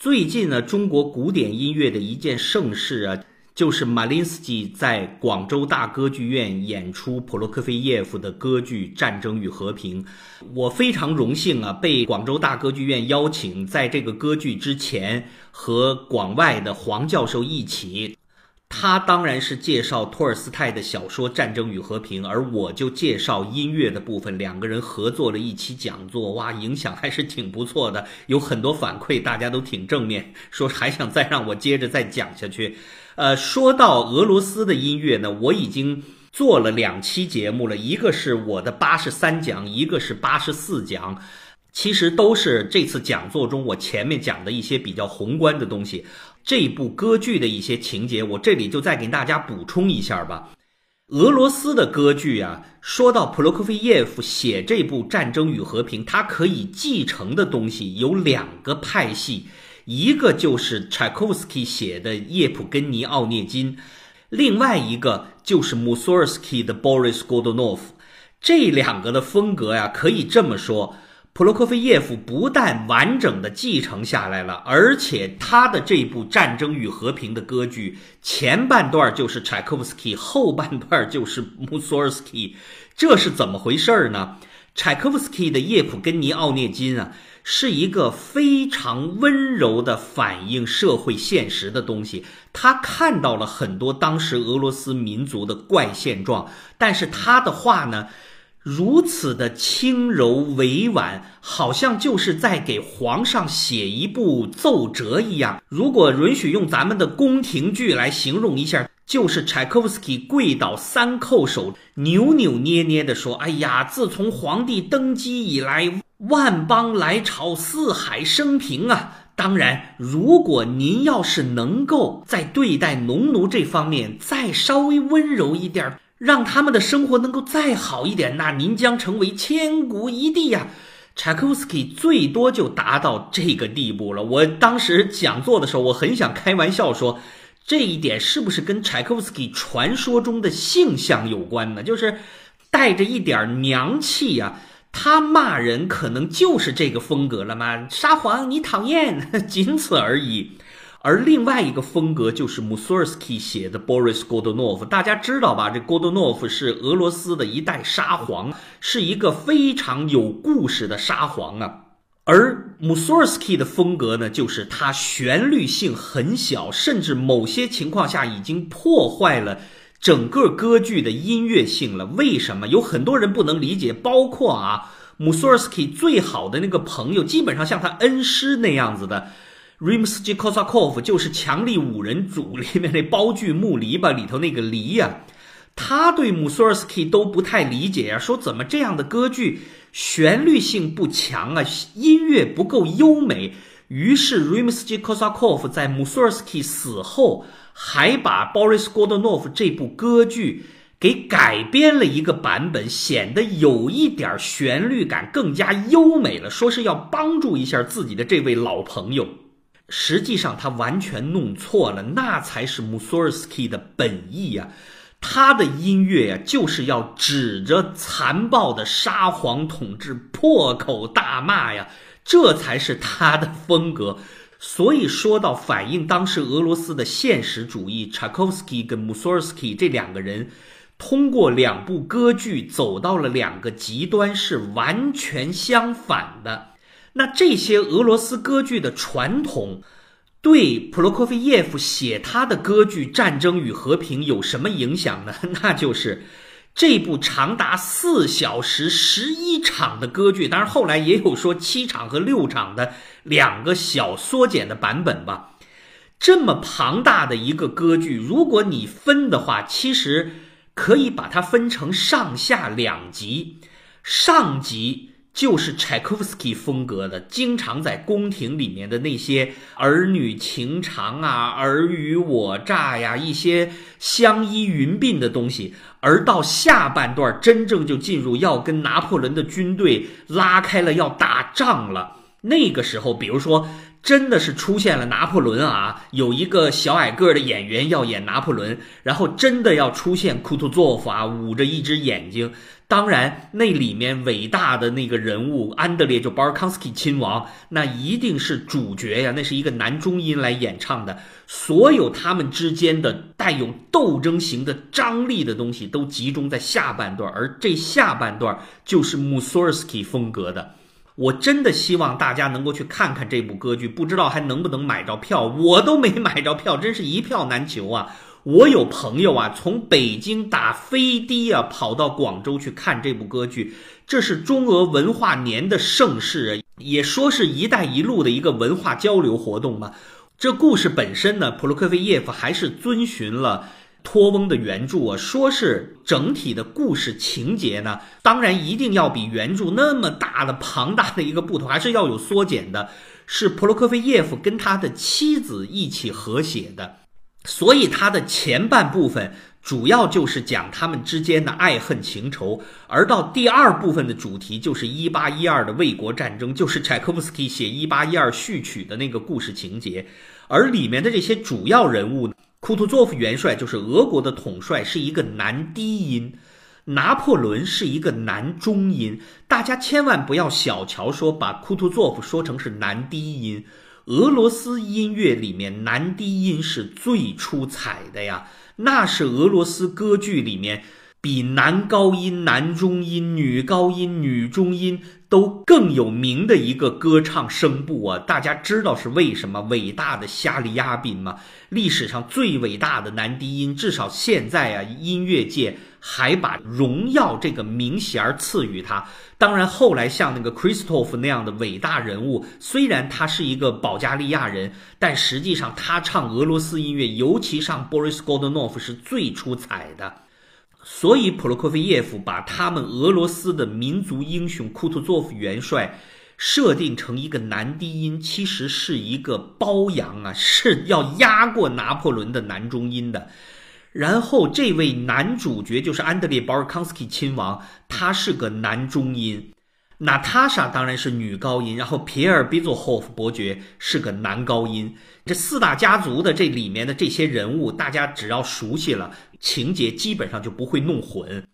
最近呢，中国古典音乐的一件盛事啊，就是马林斯基在广州大歌剧院演出普罗科菲耶夫的歌剧《战争与和平》。我非常荣幸啊，被广州大歌剧院邀请，在这个歌剧之前和广外的黄教授一起。他当然是介绍托尔斯泰的小说《战争与和平》，而我就介绍音乐的部分。两个人合作了一期讲座，哇，影响还是挺不错的，有很多反馈，大家都挺正面，说还想再让我接着再讲下去。呃，说到俄罗斯的音乐呢，我已经做了两期节目了，一个是我的八十三讲，一个是八十四讲。其实都是这次讲座中我前面讲的一些比较宏观的东西，这部歌剧的一些情节，我这里就再给大家补充一下吧。俄罗斯的歌剧啊，说到普罗科菲耶夫写这部《战争与和平》，他可以继承的东西有两个派系，一个就是柴可夫斯基写的《叶普根尼奥涅金》，另外一个就是穆索尔斯基的《Boris Godunov》。这两个的风格呀，可以这么说。普罗科菲耶夫不但完整的继承下来了，而且他的这部《战争与和平》的歌剧前半段就是柴可夫斯基，后半段就是 穆索尔斯基，这是怎么回事呢？柴可夫斯基的《叶普根尼奥涅金》啊，是一个非常温柔的反映社会现实的东西，他看到了很多当时俄罗斯民族的怪现状，但是他的话呢？如此的轻柔委婉，好像就是在给皇上写一部奏折一样。如果允许用咱们的宫廷剧来形容一下，就是柴可夫斯基跪倒三叩首，扭扭捏捏地说：“哎呀，自从皇帝登基以来，万邦来朝，四海升平啊！当然，如果您要是能够在对待农奴这方面再稍微温柔一点。”让他们的生活能够再好一点，那您将成为千古一帝呀！柴可夫斯基最多就达到这个地步了。我当时讲座的时候，我很想开玩笑说，这一点是不是跟柴可夫斯基传说中的性向有关呢？就是带着一点娘气呀，他骂人可能就是这个风格了吗？沙皇，你讨厌，仅此而已。而另外一个风格就是穆索尔斯基写的 Boris Godunov，大家知道吧？这 Godunov 是俄罗斯的一代沙皇，是一个非常有故事的沙皇啊。而穆索尔斯基的风格呢，就是它旋律性很小，甚至某些情况下已经破坏了整个歌剧的音乐性了。为什么？有很多人不能理解，包括啊，穆索尔斯基最好的那个朋友，基本上像他恩师那样子的。R i m s k y k o s a k o v 就是《强力五人组》里面那包锯木篱笆里头那个梨呀，他对穆索尔斯基都不太理解呀，说怎么这样的歌剧旋律性不强啊，音乐不够优美。于是 r i m s k y k o s a k o v 在穆索尔斯基死后，还把 Boris Godunov 这部歌剧给改编了一个版本，显得有一点旋律感更加优美了，说是要帮助一下自己的这位老朋友。实际上他完全弄错了，那才是穆索尔斯基的本意呀！他的音乐呀，就是要指着残暴的沙皇统治破口大骂呀，这才是他的风格。所以说到反映当时俄罗斯的现实主义，柴可夫斯基跟穆索尔斯基这两个人，通过两部歌剧走到了两个极端，是完全相反的。那这些俄罗斯歌剧的传统，对普罗科菲耶夫写他的歌剧《战争与和平》有什么影响呢？那就是这部长达四小时十一场的歌剧，当然后来也有说七场和六场的两个小缩减的版本吧。这么庞大的一个歌剧，如果你分的话，其实可以把它分成上下两集，上集。就是柴可夫斯基风格的，经常在宫廷里面的那些儿女情长啊、尔虞我诈呀，一些相依云鬓的东西。而到下半段，真正就进入要跟拿破仑的军队拉开了要打仗了。那个时候，比如说，真的是出现了拿破仑啊，有一个小矮个的演员要演拿破仑，然后真的要出现库图佐夫啊，捂着一只眼睛。当然，那里面伟大的那个人物安德烈就巴尔康斯基亲王，那一定是主角呀，那是一个男中音来演唱的。所有他们之间的带有斗争型的张力的东西，都集中在下半段，而这下半段就是穆索尔斯基风格的。我真的希望大家能够去看看这部歌剧，不知道还能不能买着票，我都没买着票，真是一票难求啊！我有朋友啊，从北京打飞的啊，跑到广州去看这部歌剧。这是中俄文化年的盛事，也说是一带一路的一个文化交流活动嘛。这故事本身呢，普罗科菲耶夫还是遵循了托翁的原著啊，说是整体的故事情节呢，当然一定要比原著那么大的庞大的一个不同，还是要有缩减的。是普罗科菲耶夫跟他的妻子一起合写的。所以，它的前半部分主要就是讲他们之间的爱恨情仇，而到第二部分的主题就是一八一二的卫国战争，就是柴可夫斯基写一八一二序曲的那个故事情节。而里面的这些主要人物呢，库图佐夫元帅就是俄国的统帅，是一个男低音；拿破仑是一个男中音。大家千万不要小瞧说把库图佐夫说成是男低音。俄罗斯音乐里面男低音是最出彩的呀，那是俄罗斯歌剧里面比男高音、男中音、女高音、女中音都更有名的一个歌唱声部啊！大家知道是为什么？伟大的夏利亚宾吗？历史上最伟大的男低音，至少现在啊，音乐界。还把荣耀这个名衔赐予他。当然，后来像那个 Christoph 那样的伟大人物，虽然他是一个保加利亚人，但实际上他唱俄罗斯音乐，尤其上 Boris Godunov 是最出彩的。所以普罗科菲耶夫把他们俄罗斯的民族英雄库图佐夫元帅设定成一个男低音，其实是一个包养啊，是要压过拿破仑的男中音的。然后这位男主角就是安德烈·保尔康斯基亲王，他是个男中音，娜塔莎当然是女高音，然后皮尔·比佐霍夫伯爵是个男高音。这四大家族的这里面的这些人物，大家只要熟悉了，情节基本上就不会弄混。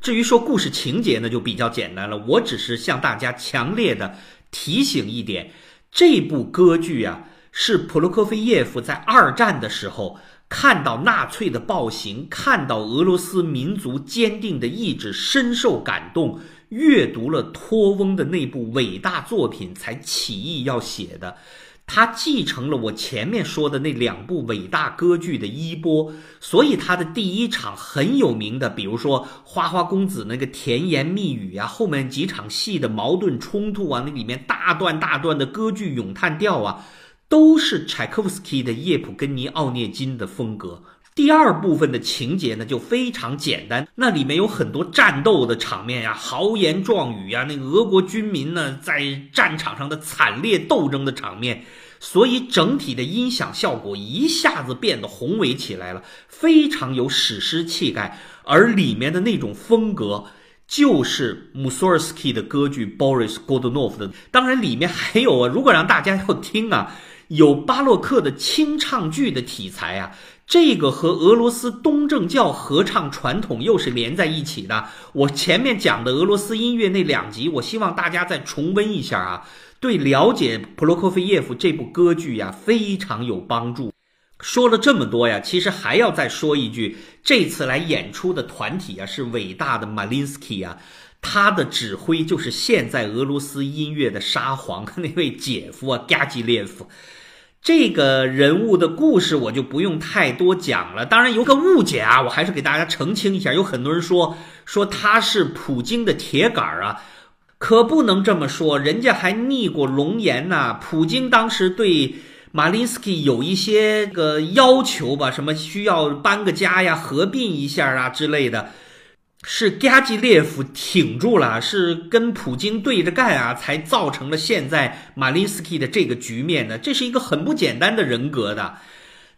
至于说故事情节呢，就比较简单了。我只是向大家强烈的提醒一点，这部歌剧啊，是普罗科菲耶夫在二战的时候。看到纳粹的暴行，看到俄罗斯民族坚定的意志，深受感动。阅读了托翁的那部伟大作品，才起意要写的。他继承了我前面说的那两部伟大歌剧的衣钵，所以他的第一场很有名的，比如说花花公子那个甜言蜜语啊，后面几场戏的矛盾冲突啊，那里面大段大段的歌剧咏叹调啊。都是柴可夫斯基的叶普根尼奥涅金的风格。第二部分的情节呢，就非常简单，那里面有很多战斗的场面呀，豪言壮语呀，那个俄国军民呢在战场上的惨烈斗争的场面，所以整体的音响效果一下子变得宏伟起来了，非常有史诗气概。而里面的那种风格，就是穆索尔斯基的歌剧《Boris Godunov》的。当然，里面还有啊，如果让大家要听啊。有巴洛克的清唱剧的题材啊，这个和俄罗斯东正教合唱传统又是连在一起的。我前面讲的俄罗斯音乐那两集，我希望大家再重温一下啊，对了解普罗科菲耶夫这部歌剧呀非常有帮助。说了这么多呀，其实还要再说一句，这次来演出的团体啊是伟大的马林斯基啊，他的指挥就是现在俄罗斯音乐的沙皇 那位姐夫啊加基列夫。这个人物的故事我就不用太多讲了。当然有个误解啊，我还是给大家澄清一下。有很多人说说他是普京的铁杆啊，可不能这么说。人家还逆过龙颜呐。普京当时对马林斯基有一些个要求吧，什么需要搬个家呀、合并一下啊之类的。是加基列夫挺住了，是跟普京对着干啊，才造成了现在马林斯基的这个局面呢。这是一个很不简单的人格的。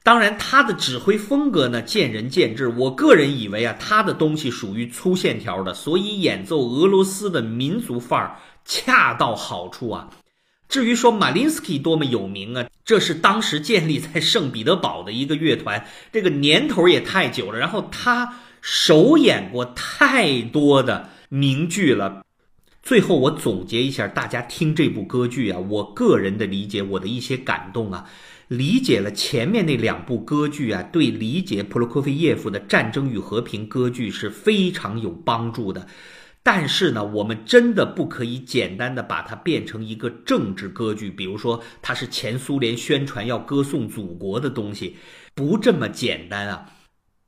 当然，他的指挥风格呢，见仁见智。我个人以为啊，他的东西属于粗线条的，所以演奏俄罗斯的民族范儿恰到好处啊。至于说马林斯基多么有名啊，这是当时建立在圣彼得堡的一个乐团，这个年头也太久了。然后他。首演过太多的名剧了。最后，我总结一下，大家听这部歌剧啊，我个人的理解，我的一些感动啊，理解了前面那两部歌剧啊，对理解普罗科菲耶夫的《战争与和平》歌剧是非常有帮助的。但是呢，我们真的不可以简单的把它变成一个政治歌剧，比如说它是前苏联宣传要歌颂祖国的东西，不这么简单啊。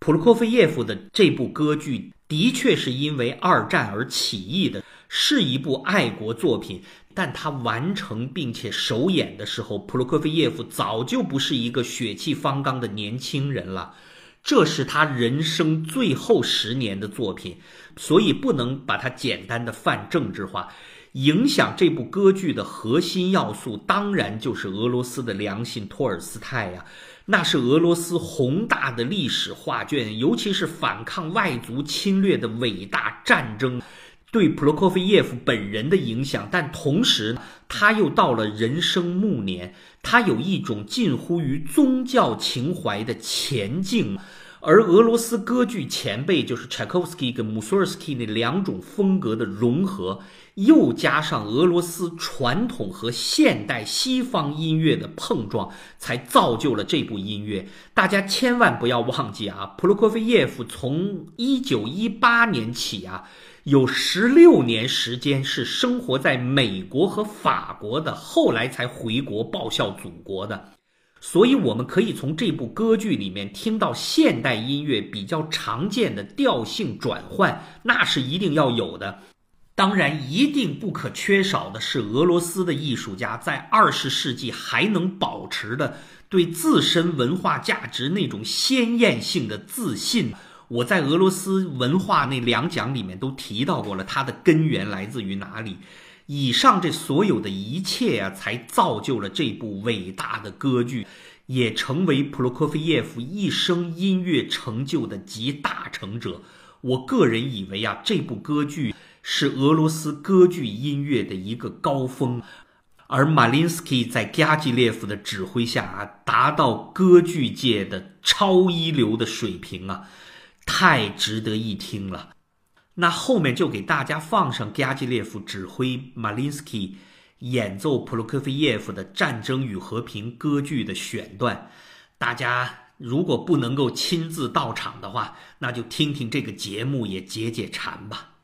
普罗科菲耶夫的这部歌剧的确是因为二战而起义的，是一部爱国作品。但他完成并且首演的时候，普罗科菲耶夫早就不是一个血气方刚的年轻人了。这是他人生最后十年的作品，所以不能把它简单的泛政治化。影响这部歌剧的核心要素，当然就是俄罗斯的良心托尔斯泰呀，那是俄罗斯宏大的历史画卷，尤其是反抗外族侵略的伟大战争。对普罗科菲耶夫本人的影响，但同时他又到了人生暮年，他有一种近乎于宗教情怀的前进，而俄罗斯歌剧前辈就是柴可夫斯基跟穆索尔斯基那两种风格的融合，又加上俄罗斯传统和现代西方音乐的碰撞，才造就了这部音乐。大家千万不要忘记啊，普罗科菲耶夫从一九一八年起啊。有十六年时间是生活在美国和法国的，后来才回国报效祖国的，所以我们可以从这部歌剧里面听到现代音乐比较常见的调性转换，那是一定要有的。当然，一定不可缺少的是俄罗斯的艺术家在二十世纪还能保持的对自身文化价值那种鲜艳性的自信。我在俄罗斯文化那两讲里面都提到过了，它的根源来自于哪里？以上这所有的一切啊，才造就了这部伟大的歌剧，也成为普罗科菲耶夫一生音乐成就的集大成者。我个人以为啊，这部歌剧是俄罗斯歌剧音乐的一个高峰，而马林斯基在加基列夫的指挥下啊，达到歌剧界的超一流的水平啊。太值得一听了，那后面就给大家放上加基列夫指挥马林斯基演奏普罗科菲耶夫的《战争与和平》歌剧的选段。大家如果不能够亲自到场的话，那就听听这个节目也解解馋吧。